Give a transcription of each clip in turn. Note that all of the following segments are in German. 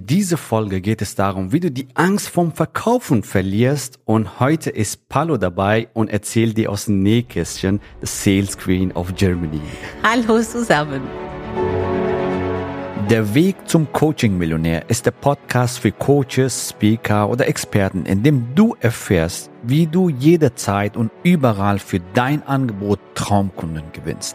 In dieser Folge geht es darum, wie du die Angst vom Verkaufen verlierst und heute ist Palo dabei und erzählt dir aus dem Nähkästchen the Sales Queen of Germany. Hallo zusammen. Der Weg zum Coaching-Millionär ist der Podcast für Coaches, Speaker oder Experten, in dem du erfährst, wie du jederzeit und überall für dein Angebot Traumkunden gewinnst.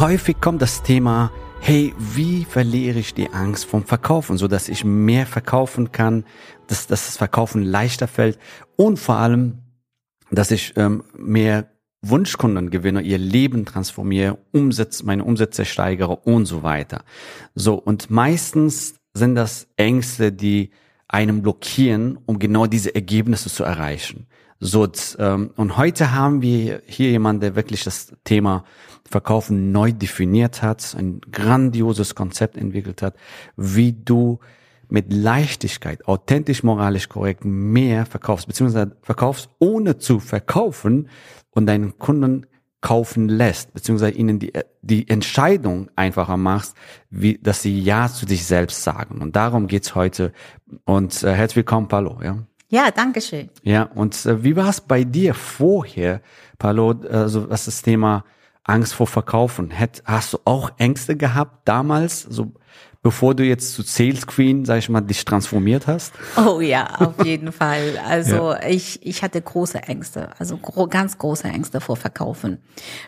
Häufig kommt das Thema, hey, wie verliere ich die Angst vom Verkaufen, so dass ich mehr verkaufen kann, dass, dass das Verkaufen leichter fällt und vor allem, dass ich ähm, mehr Wunschkunden gewinne, ihr Leben transformiere, Umsatz, meine Umsätze steigere und so weiter. So, und meistens sind das Ängste, die einem blockieren, um genau diese Ergebnisse zu erreichen. So, ähm, und heute haben wir hier jemanden, der wirklich das Thema Verkaufen neu definiert hat, ein grandioses Konzept entwickelt hat, wie du mit Leichtigkeit, authentisch, moralisch korrekt mehr verkaufst, beziehungsweise verkaufst ohne zu verkaufen und deinen Kunden kaufen lässt, beziehungsweise ihnen die, die Entscheidung einfacher machst, wie, dass sie Ja zu sich selbst sagen. Und darum geht's heute. Und äh, herzlich willkommen, Palo, ja. Ja, danke schön. Ja, und äh, wie war es bei dir vorher, Palo, also was das Thema Angst vor Verkaufen? Hätt, hast du auch Ängste gehabt damals, so bevor du jetzt zu Sales Queen, sag ich mal, dich transformiert hast? Oh ja, auf jeden Fall. Also ja. ich, ich hatte große Ängste, also gro ganz große Ängste vor Verkaufen.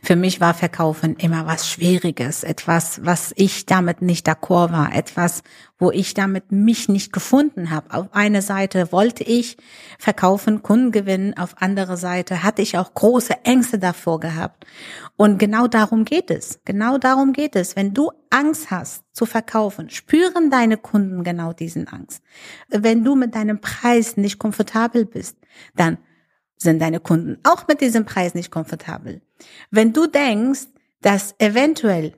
Für mich war Verkaufen immer was Schwieriges, etwas, was ich damit nicht d'accord war, etwas, wo ich damit mich nicht gefunden habe. Auf eine Seite wollte ich verkaufen, Kunden gewinnen, auf andere Seite hatte ich auch große Ängste davor gehabt. Und genau darum geht es. Genau darum geht es. Wenn du Angst hast zu verkaufen, spüren deine Kunden genau diesen Angst. Wenn du mit deinem Preis nicht komfortabel bist, dann sind deine Kunden auch mit diesem Preis nicht komfortabel. Wenn du denkst, dass eventuell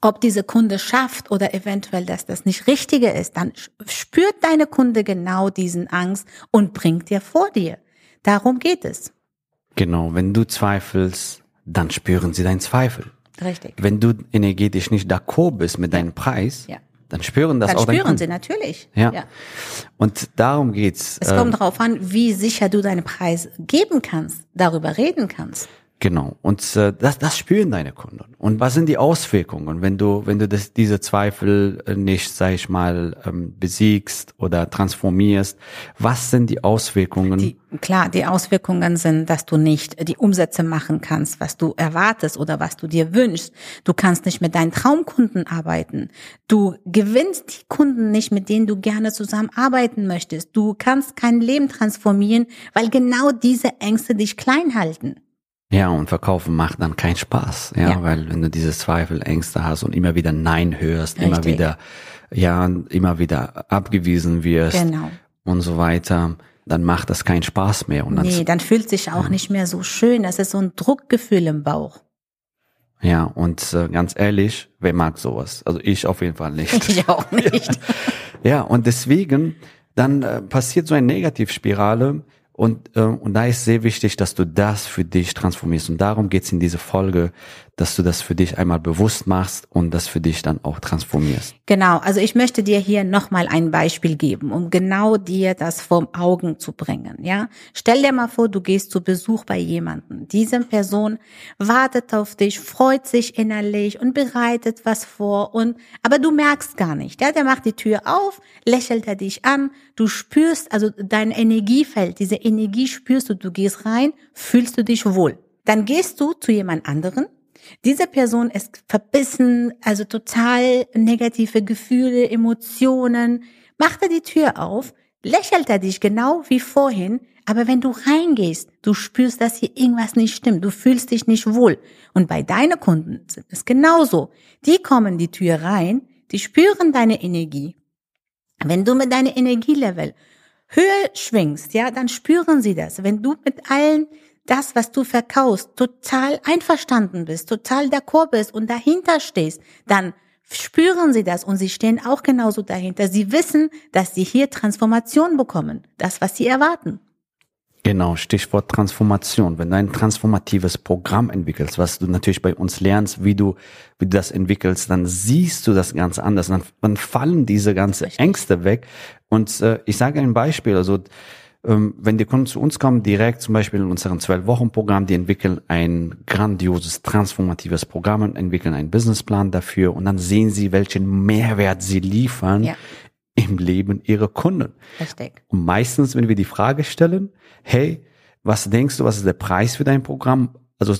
ob diese Kunde schafft oder eventuell, dass das nicht Richtige ist, dann spürt deine Kunde genau diesen Angst und bringt dir vor dir. Darum geht es. Genau, wenn du zweifelst, dann spüren sie deinen Zweifel. Richtig. Wenn du energetisch nicht d'accord bist mit deinem Preis, ja. dann spüren das dann auch Dann spüren sie natürlich. Ja. ja. Und darum geht's. Es kommt äh, darauf an, wie sicher du deinen Preis geben kannst, darüber reden kannst. Genau. Und äh, das, das spüren deine Kunden. Und was sind die Auswirkungen, wenn du, wenn du das, diese Zweifel äh, nicht, sag ich mal, ähm, besiegst oder transformierst? Was sind die Auswirkungen? Die, klar, die Auswirkungen sind, dass du nicht die Umsätze machen kannst, was du erwartest oder was du dir wünschst. Du kannst nicht mit deinen Traumkunden arbeiten. Du gewinnst die Kunden nicht, mit denen du gerne zusammenarbeiten möchtest. Du kannst kein Leben transformieren, weil genau diese Ängste dich klein halten. Ja, und verkaufen macht dann keinen Spaß, ja, ja, weil wenn du diese Zweifel, Ängste hast und immer wieder Nein hörst, Richtig. immer wieder, ja, immer wieder abgewiesen wirst genau. und so weiter, dann macht das keinen Spaß mehr. Und dann, nee, dann fühlt sich auch ja. nicht mehr so schön. Das ist so ein Druckgefühl im Bauch. Ja, und äh, ganz ehrlich, wer mag sowas? Also ich auf jeden Fall nicht. Ich auch nicht. ja, und deswegen, dann äh, passiert so eine Negativspirale, und, äh, und da ist sehr wichtig, dass du das für dich transformierst. Und darum geht's in dieser Folge, dass du das für dich einmal bewusst machst und das für dich dann auch transformierst. Genau, also ich möchte dir hier nochmal ein Beispiel geben, um genau dir das vom Augen zu bringen. Ja, Stell dir mal vor, du gehst zu Besuch bei jemandem. Diese Person wartet auf dich, freut sich innerlich und bereitet was vor. Und aber du merkst gar nicht. Ja? Der macht die Tür auf, lächelt er dich an, du spürst, also dein Energiefeld, diese Energie spürst du, du gehst rein, fühlst du dich wohl. Dann gehst du zu jemand anderen, diese Person ist verbissen, also total negative Gefühle, Emotionen. Macht er die Tür auf, lächelt er dich genau wie vorhin, aber wenn du reingehst, du spürst, dass hier irgendwas nicht stimmt, du fühlst dich nicht wohl. Und bei deinen Kunden sind es genauso. Die kommen die Tür rein, die spüren deine Energie. Wenn du mit deinem Energielevel höher schwingst, ja, dann spüren sie das. Wenn du mit allen das, was du verkaufst, total einverstanden bist, total d'accord bist und dahinter stehst, dann spüren sie das und sie stehen auch genauso dahinter. Sie wissen, dass sie hier Transformation bekommen, das, was sie erwarten. Genau, Stichwort Transformation. Wenn du ein transformatives Programm entwickelst, was du natürlich bei uns lernst, wie du, wie du das entwickelst, dann siehst du das ganz anders. Dann, dann fallen diese ganzen Ängste weg. Und äh, ich sage ein Beispiel, also wenn die Kunden zu uns kommen, direkt zum Beispiel in unserem Zwölf-Wochen-Programm, die entwickeln ein grandioses, transformatives Programm und entwickeln einen Businessplan dafür und dann sehen sie, welchen Mehrwert sie liefern ja. im Leben ihrer Kunden. Richtig. Und meistens, wenn wir die Frage stellen, hey, was denkst du, was ist der Preis für dein Programm? Also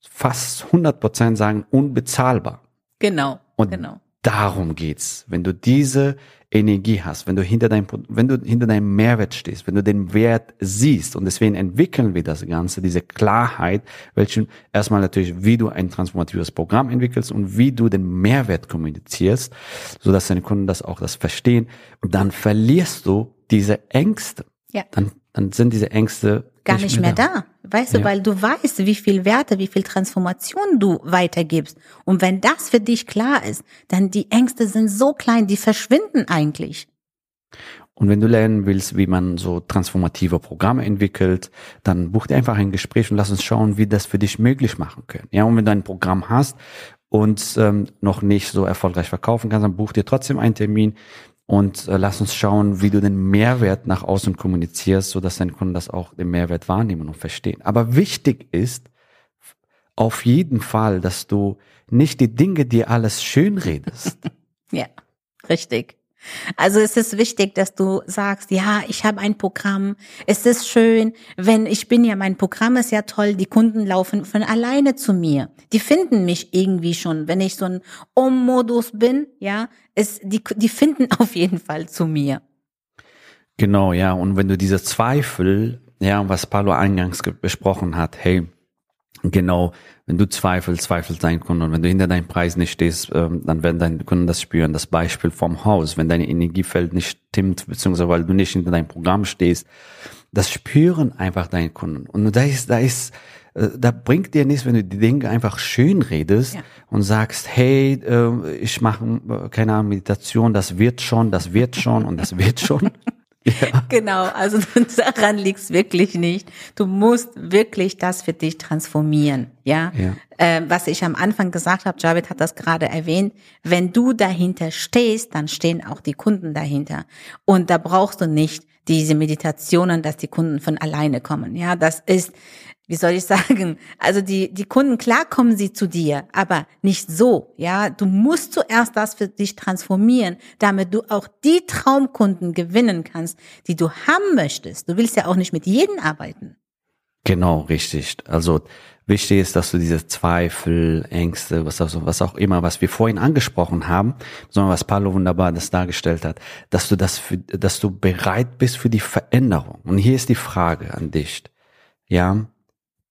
fast 100 Prozent sagen unbezahlbar. Genau. Und genau. Darum geht's. Wenn du diese Energie hast, wenn du hinter deinem, wenn du hinter deinem Mehrwert stehst, wenn du den Wert siehst und deswegen entwickeln wir das Ganze, diese Klarheit, welchen erstmal natürlich, wie du ein transformatives Programm entwickelst und wie du den Mehrwert kommunizierst, so dass deine Kunden das auch das verstehen und dann verlierst du diese Ängste. Ja. Dann, dann sind diese Ängste gar nicht, mehr, da. da. Weißt ja. du, weil du weißt, wie viel Werte, wie viel Transformation du weitergibst. Und wenn das für dich klar ist, dann die Ängste sind so klein, die verschwinden eigentlich. Und wenn du lernen willst, wie man so transformative Programme entwickelt, dann buch dir einfach ein Gespräch und lass uns schauen, wie das für dich möglich machen können. Ja, und wenn du ein Programm hast und ähm, noch nicht so erfolgreich verkaufen kannst, dann buch dir trotzdem einen Termin und äh, lass uns schauen, wie du den Mehrwert nach außen kommunizierst, so dass deine Kunden das auch den Mehrwert wahrnehmen und verstehen. Aber wichtig ist auf jeden Fall, dass du nicht die Dinge, die alles schön redest. ja, richtig. Also es ist wichtig, dass du sagst, ja, ich habe ein Programm. Es ist schön, wenn ich bin ja, mein Programm ist ja toll, die Kunden laufen von alleine zu mir. Die finden mich irgendwie schon, wenn ich so ein Um-Modus bin, ja, es, die, die finden auf jeden Fall zu mir. Genau, ja. Und wenn du diese Zweifel, ja, was Paulo eingangs besprochen hat, hey, Genau, wenn du zweifelst, zweifelt dein Kunde. Und wenn du hinter deinem Preis nicht stehst, ähm, dann werden deine Kunden das spüren. Das Beispiel vom Haus, wenn deine Energiefeld nicht stimmt, beziehungsweise weil du nicht hinter deinem Programm stehst, das spüren einfach deine Kunden. Und da ist, da ist, äh, da bringt dir nichts, wenn du die Dinge einfach schön redest ja. und sagst, hey, äh, ich mache, äh, keine Ahnung, Meditation, das wird schon, das wird schon und das wird schon. Ja. Genau, also daran liegt's wirklich nicht. Du musst wirklich das für dich transformieren, ja. ja. Ähm, was ich am Anfang gesagt habe, Javid hat das gerade erwähnt, wenn du dahinter stehst, dann stehen auch die Kunden dahinter. Und da brauchst du nicht diese Meditationen, dass die Kunden von alleine kommen. Ja, das ist wie soll ich sagen, also die, die Kunden, klar kommen sie zu dir, aber nicht so, ja. Du musst zuerst das für dich transformieren, damit du auch die Traumkunden gewinnen kannst, die du haben möchtest. Du willst ja auch nicht mit jedem arbeiten. Genau, richtig. Also wichtig ist, dass du diese Zweifel, Ängste, was auch, was auch immer, was wir vorhin angesprochen haben, sondern was Paulo wunderbar das dargestellt hat, dass du das, für, dass du bereit bist für die Veränderung. Und hier ist die Frage an dich. Ja,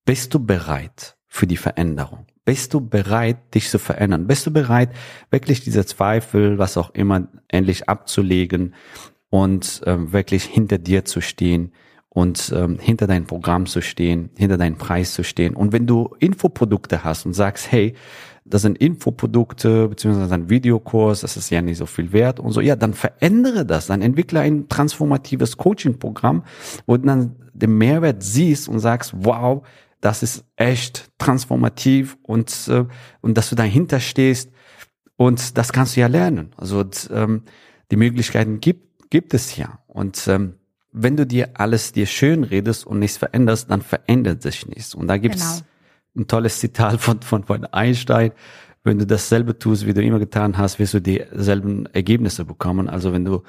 bist du bereit für die Veränderung? Bist du bereit, dich zu verändern? Bist du bereit, wirklich diese Zweifel, was auch immer, endlich abzulegen und ähm, wirklich hinter dir zu stehen und ähm, hinter dein Programm zu stehen, hinter deinen Preis zu stehen? Und wenn du Infoprodukte hast und sagst, hey, das sind Infoprodukte beziehungsweise ein Videokurs, das ist ja nicht so viel wert und so, ja, dann verändere das, dann entwickle ein transformatives Coaching-Programm, wo du dann den Mehrwert siehst und sagst, wow, das ist echt transformativ und, äh, und dass du dahinter stehst und das kannst du ja lernen. Also und, ähm, die Möglichkeiten gibt, gibt es ja. Und ähm, wenn du dir alles dir schön redest und nichts veränderst, dann verändert sich nichts. Und da gibt's genau. ein tolles Zitat von, von, von Einstein. Wenn du dasselbe tust, wie du immer getan hast, wirst du dieselben Ergebnisse bekommen. Also wenn du,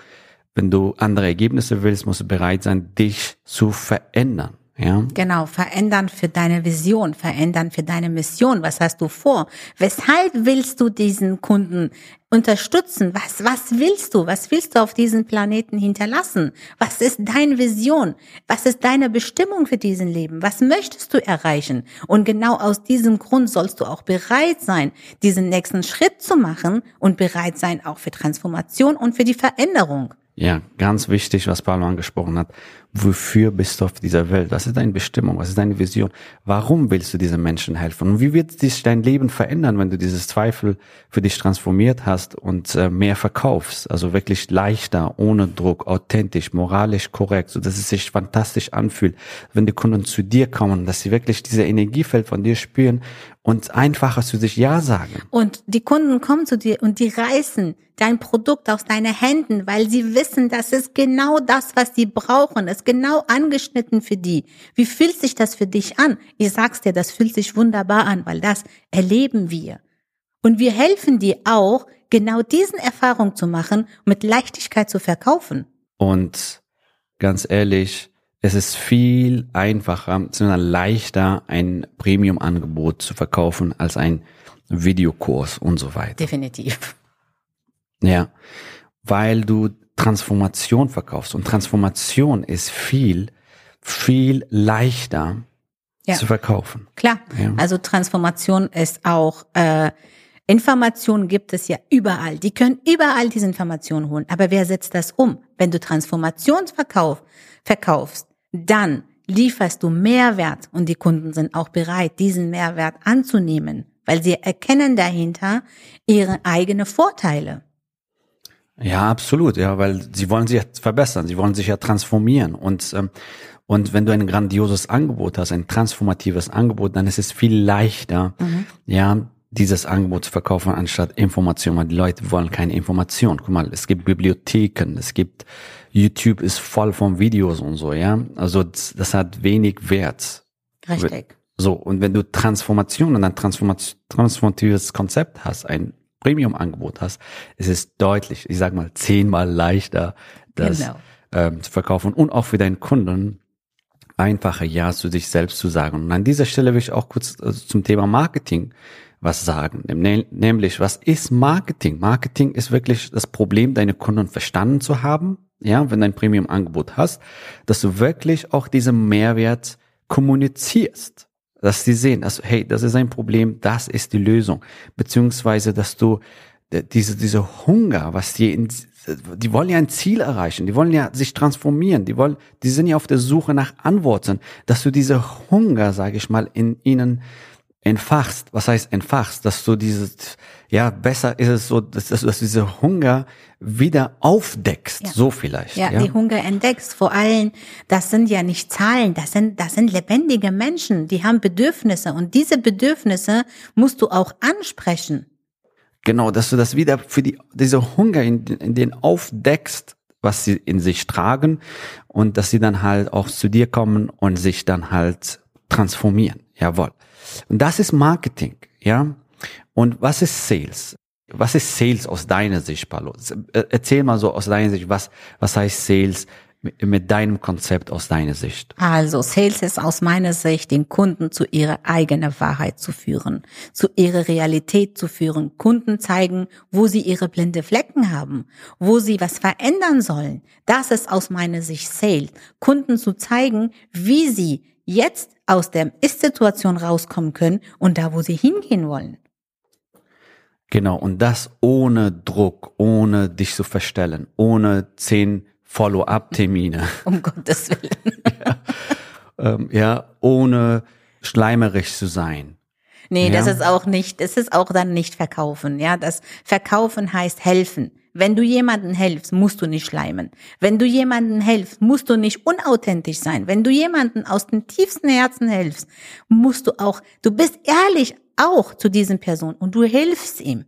wenn du andere Ergebnisse willst, musst du bereit sein, dich zu verändern. Ja. Genau, verändern für deine Vision, verändern für deine Mission. Was hast du vor? Weshalb willst du diesen Kunden unterstützen? Was, was willst du? Was willst du auf diesem Planeten hinterlassen? Was ist deine Vision? Was ist deine Bestimmung für diesen Leben? Was möchtest du erreichen? Und genau aus diesem Grund sollst du auch bereit sein, diesen nächsten Schritt zu machen und bereit sein auch für Transformation und für die Veränderung. Ja, ganz wichtig, was Paulo angesprochen hat. Wofür bist du auf dieser Welt? Was ist deine Bestimmung? Was ist deine Vision? Warum willst du diesen Menschen helfen? Und wie wird sich dein Leben verändern, wenn du dieses Zweifel für dich transformiert hast und äh, mehr verkaufst? Also wirklich leichter, ohne Druck, authentisch, moralisch korrekt, so dass es sich fantastisch anfühlt, wenn die Kunden zu dir kommen, dass sie wirklich diese Energiefeld von dir spüren und einfacher zu sich Ja sagen. Und die Kunden kommen zu dir und die reißen dein Produkt aus deinen Händen, weil sie wissen, das ist genau das, was sie brauchen. Ist genau angeschnitten für die. Wie fühlt sich das für dich an? Ich sag's dir, das fühlt sich wunderbar an, weil das erleben wir. Und wir helfen dir auch, genau diesen Erfahrung zu machen, mit Leichtigkeit zu verkaufen. Und ganz ehrlich, es ist viel einfacher, sondern leichter, ein Premium-Angebot zu verkaufen als ein Videokurs und so weiter. Definitiv. Ja, weil du Transformation verkaufst und Transformation ist viel, viel leichter ja. zu verkaufen. Klar, ja. also Transformation ist auch äh, Informationen gibt es ja überall. Die können überall diese Informationen holen. Aber wer setzt das um? Wenn du Transformationsverkauf verkaufst, dann lieferst du Mehrwert und die Kunden sind auch bereit, diesen Mehrwert anzunehmen, weil sie erkennen dahinter ihre eigenen Vorteile. Ja, absolut, ja, weil sie wollen sich ja verbessern, sie wollen sich ja transformieren und ähm, und wenn du ein grandioses Angebot hast, ein transformatives Angebot, dann ist es viel leichter, mhm. ja, dieses Angebot zu verkaufen anstatt Information, weil die Leute wollen keine Information. Guck mal, es gibt Bibliotheken, es gibt YouTube ist voll von Videos und so, ja. Also das, das hat wenig Wert. Richtig. So, und wenn du Transformation und ein transformatives Konzept hast, ein Premium-Angebot hast, ist es deutlich, ich sag mal, zehnmal leichter, das genau. ähm, zu verkaufen und auch für deinen Kunden einfacher Ja zu sich selbst zu sagen. Und an dieser Stelle will ich auch kurz also zum Thema Marketing was sagen. Nämlich, was ist Marketing? Marketing ist wirklich das Problem, deine Kunden verstanden zu haben. Ja, wenn du ein Premium-Angebot hast, dass du wirklich auch diesen Mehrwert kommunizierst. Dass sie sehen, dass, hey, das ist ein Problem, das ist die Lösung. Beziehungsweise, dass du diese, diese Hunger, was die in, die wollen ja ein Ziel erreichen, die wollen ja sich transformieren, die wollen, die sind ja auf der Suche nach Antworten, dass du diese Hunger, sage ich mal, in ihnen entfachst. Was heißt entfachst? Dass du dieses, ja, besser ist es so, dass, dass du diese Hunger wieder aufdeckst, ja. so vielleicht. Ja, ja, die Hunger entdeckst. Vor allem, das sind ja nicht Zahlen, das sind, das sind lebendige Menschen, die haben Bedürfnisse und diese Bedürfnisse musst du auch ansprechen. Genau, dass du das wieder für die, diese Hunger in, in den aufdeckst, was sie in sich tragen und dass sie dann halt auch zu dir kommen und sich dann halt transformieren. Jawohl. Und das ist Marketing, ja. Und was ist Sales? Was ist Sales aus deiner Sicht, Paulo? Erzähl mal so aus deiner Sicht, was, was heißt Sales mit deinem Konzept aus deiner Sicht? Also Sales ist aus meiner Sicht, den Kunden zu ihrer eigenen Wahrheit zu führen, zu ihrer Realität zu führen, Kunden zeigen, wo sie ihre blinde Flecken haben, wo sie was verändern sollen. Das ist aus meiner Sicht Sales. Kunden zu zeigen, wie sie jetzt aus der Ist-Situation rauskommen können und da, wo sie hingehen wollen. Genau, und das ohne Druck, ohne dich zu verstellen, ohne zehn Follow-up-Termine. Um Gottes Willen. ja, ähm, ja, ohne schleimerig zu sein. Nee, ja. das ist auch nicht, das ist auch dann nicht verkaufen. Ja, das Verkaufen heißt helfen. Wenn du jemandem helfst, musst du nicht schleimen. Wenn du jemandem helfst, musst du nicht unauthentisch sein. Wenn du jemandem aus dem tiefsten Herzen hilfst, musst du auch, du bist ehrlich auch zu diesem Person und du hilfst ihm.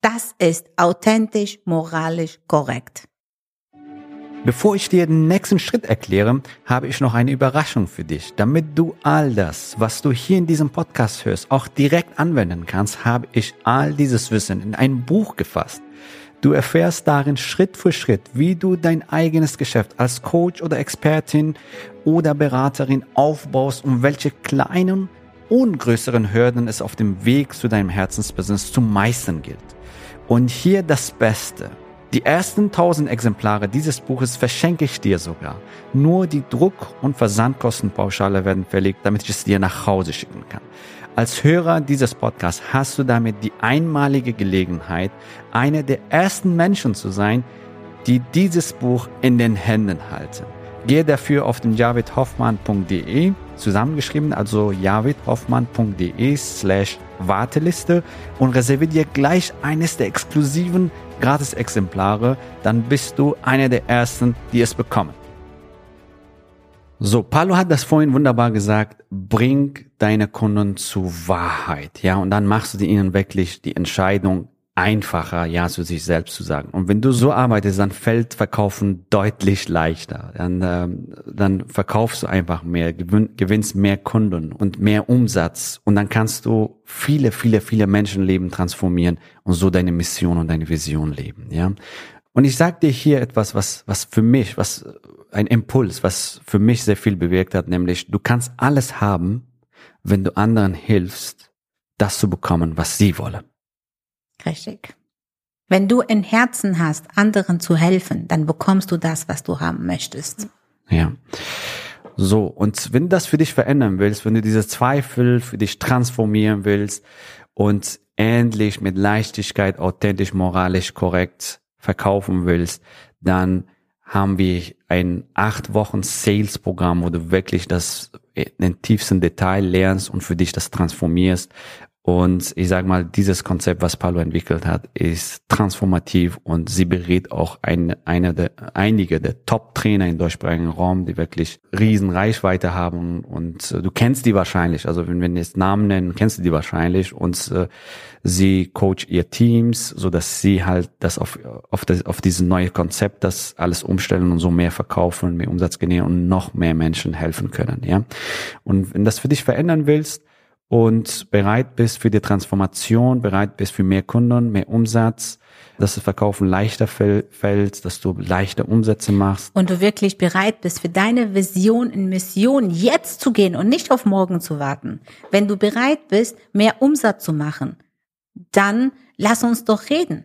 Das ist authentisch, moralisch korrekt. Bevor ich dir den nächsten Schritt erkläre, habe ich noch eine Überraschung für dich. Damit du all das, was du hier in diesem Podcast hörst, auch direkt anwenden kannst, habe ich all dieses Wissen in ein Buch gefasst. Du erfährst darin Schritt für Schritt, wie du dein eigenes Geschäft als Coach oder Expertin oder Beraterin aufbaust und welche kleinen und größeren Hürden es auf dem Weg zu deinem Herzensbusiness zu meistern gilt. Und hier das Beste. Die ersten 1000 Exemplare dieses Buches verschenke ich dir sogar. Nur die Druck- und Versandkostenpauschale werden verlegt, damit ich es dir nach Hause schicken kann. Als Hörer dieses Podcasts hast du damit die einmalige Gelegenheit, einer der ersten Menschen zu sein, die dieses Buch in den Händen halten. Gehe dafür auf den javidhoffmann.de, zusammengeschrieben, also javidhoffmann.de slash Warteliste und reserviere dir gleich eines der exklusiven Gratis-Exemplare, dann bist du einer der Ersten, die es bekommen. So, Paulo hat das vorhin wunderbar gesagt, bring deine Kunden zu Wahrheit, ja, und dann machst du ihnen wirklich die Entscheidung einfacher, ja zu sich selbst zu sagen. Und wenn du so arbeitest, dann fällt Verkaufen deutlich leichter. Dann, ähm, dann verkaufst du einfach mehr, gewinn, gewinnst mehr Kunden und mehr Umsatz. Und dann kannst du viele, viele, viele Menschenleben transformieren und so deine Mission und deine Vision leben. Ja. Und ich sage dir hier etwas, was, was für mich, was ein Impuls, was für mich sehr viel bewirkt hat, nämlich du kannst alles haben, wenn du anderen hilfst, das zu bekommen, was sie wollen. Richtig. Wenn du ein Herzen hast, anderen zu helfen, dann bekommst du das, was du haben möchtest. Ja. So, und wenn du das für dich verändern willst, wenn du diese Zweifel für dich transformieren willst und endlich mit Leichtigkeit, authentisch, moralisch korrekt verkaufen willst, dann haben wir ein acht Wochen Sales Programm, wo du wirklich das in den tiefsten Detail lernst und für dich das transformierst und ich sage mal, dieses Konzept, was Paulo entwickelt hat, ist transformativ und sie berät auch ein, einer der, einige der Top-Trainer im deutschsprachigen Raum, die wirklich riesen Reichweite haben und äh, du kennst die wahrscheinlich. Also wenn wir jetzt Namen nennen, kennst du die wahrscheinlich und äh, sie coach ihr Teams, so dass sie halt das auf, auf, das, auf dieses neue Konzept, das alles umstellen und so mehr verkaufen, mehr Umsatz generieren und noch mehr Menschen helfen können, ja. Und wenn das für dich verändern willst, und bereit bist für die Transformation, bereit bist für mehr Kunden, mehr Umsatz, dass das Verkaufen leichter fällt, dass du leichter Umsätze machst. Und du wirklich bereit bist, für deine Vision in Mission jetzt zu gehen und nicht auf morgen zu warten. Wenn du bereit bist, mehr Umsatz zu machen, dann lass uns doch reden.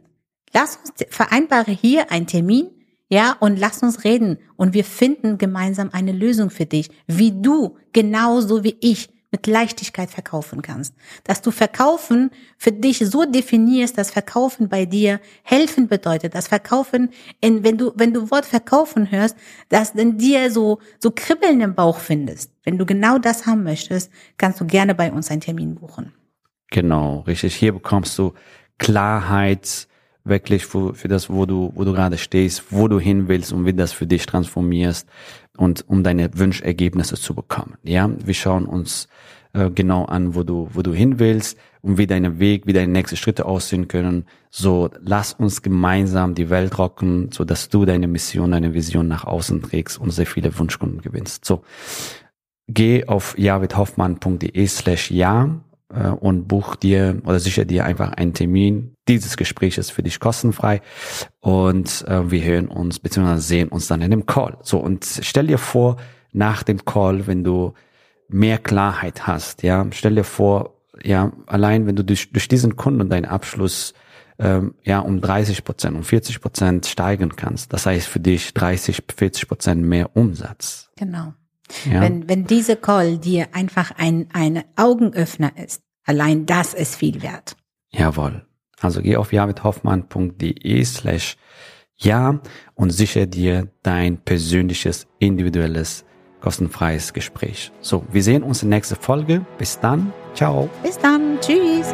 Lass uns vereinbare hier einen Termin, ja, und lass uns reden und wir finden gemeinsam eine Lösung für dich, wie du genauso wie ich mit Leichtigkeit verkaufen kannst. Dass du Verkaufen für dich so definierst, dass Verkaufen bei dir helfen bedeutet, dass Verkaufen, in, wenn du, wenn du Wort Verkaufen hörst, dass in dir so, so Kribbeln im Bauch findest. Wenn du genau das haben möchtest, kannst du gerne bei uns einen Termin buchen. Genau, richtig. Hier bekommst du Klarheit, wirklich für, für das, wo du, wo du gerade stehst, wo du hin willst und wie das für dich transformierst und um deine Wünschergebnisse zu bekommen. Ja, wir schauen uns äh, genau an, wo du, wo du hin willst und wie deine Weg, wie deine nächsten Schritte aussehen können. So, lass uns gemeinsam die Welt rocken, so dass du deine Mission, deine Vision nach außen trägst und sehr viele Wunschkunden gewinnst. So, geh auf javidhoffmann.de slash ja äh, und buch dir oder sicher dir einfach einen Termin. Dieses Gespräch ist für dich kostenfrei und äh, wir hören uns bzw. sehen uns dann in dem Call. So und stell dir vor, nach dem Call, wenn du mehr Klarheit hast, ja, stell dir vor, ja, allein wenn du durch, durch diesen Kunden und deinen Abschluss ähm, ja um 30 Prozent, um 40 Prozent steigern kannst, das heißt für dich 30, 40 Prozent mehr Umsatz. Genau. Ja. Wenn, wenn diese Call dir einfach ein, ein Augenöffner ist, allein das ist viel wert. Jawohl. Also geh auf javidhoffmann.de slash ja und sichere dir dein persönliches, individuelles, kostenfreies Gespräch. So, wir sehen uns in der nächsten Folge. Bis dann. Ciao. Bis dann. Tschüss.